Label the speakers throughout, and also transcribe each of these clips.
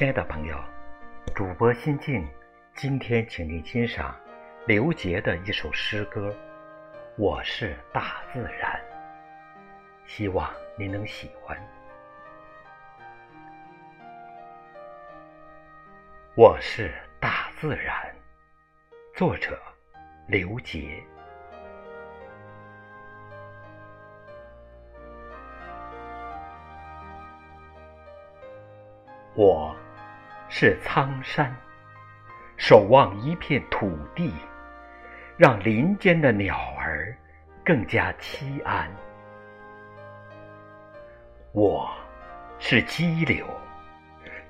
Speaker 1: 亲爱的朋友，主播心静，今天请您欣赏刘杰的一首诗歌《我是大自然》，希望您能喜欢。我是大自然，作者刘杰。我是苍山，守望一片土地，让林间的鸟儿更加栖安。我是激流，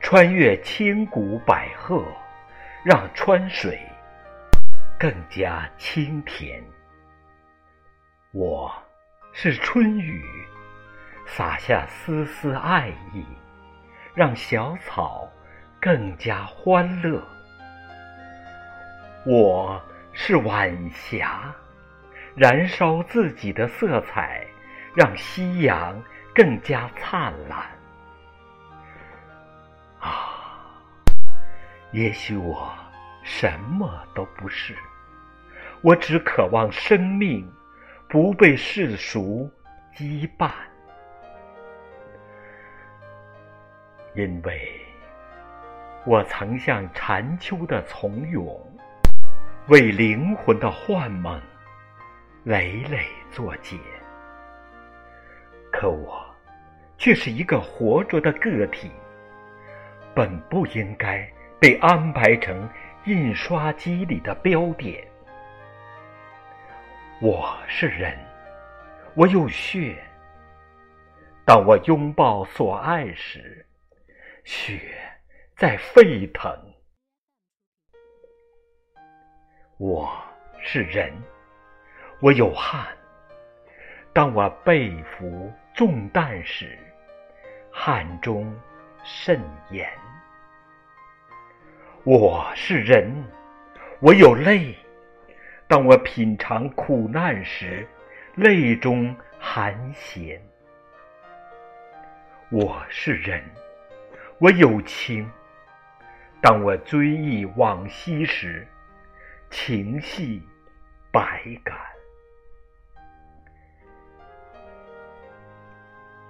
Speaker 1: 穿越千古百壑，让川水更加清甜。我是春雨，洒下丝丝爱意。让小草更加欢乐。我是晚霞，燃烧自己的色彩，让夕阳更加灿烂。啊，也许我什么都不是，我只渴望生命不被世俗羁绊。因为我曾像禅秋的从容，为灵魂的幻梦累累作茧。可我却是一个活着的个体，本不应该被安排成印刷机里的标点。我是人，我有血。当我拥抱所爱时，血在沸腾，我是人，我有汗。当我背负重担时，汗中渗盐。我是人，我有泪。当我品尝苦难时，泪中含咸。我是人。我有情，当我追忆往昔时，情系百感。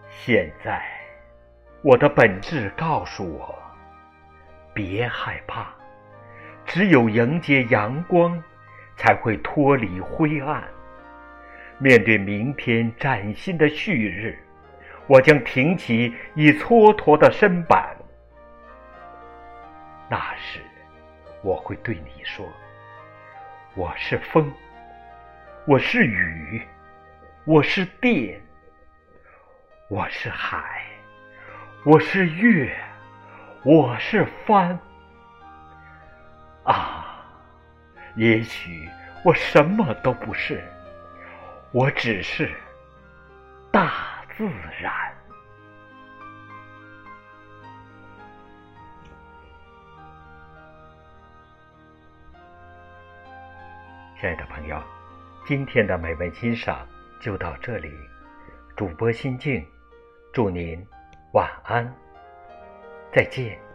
Speaker 1: 现在，我的本质告诉我：别害怕，只有迎接阳光，才会脱离灰暗。面对明天崭新的旭日，我将挺起已蹉跎的身板。那时，我会对你说：“我是风，我是雨，我是电，我是海，我是月，我是帆。”啊，也许我什么都不是，我只是大自然。亲爱的朋友，今天的美文欣赏就到这里。主播心静，祝您晚安，再见。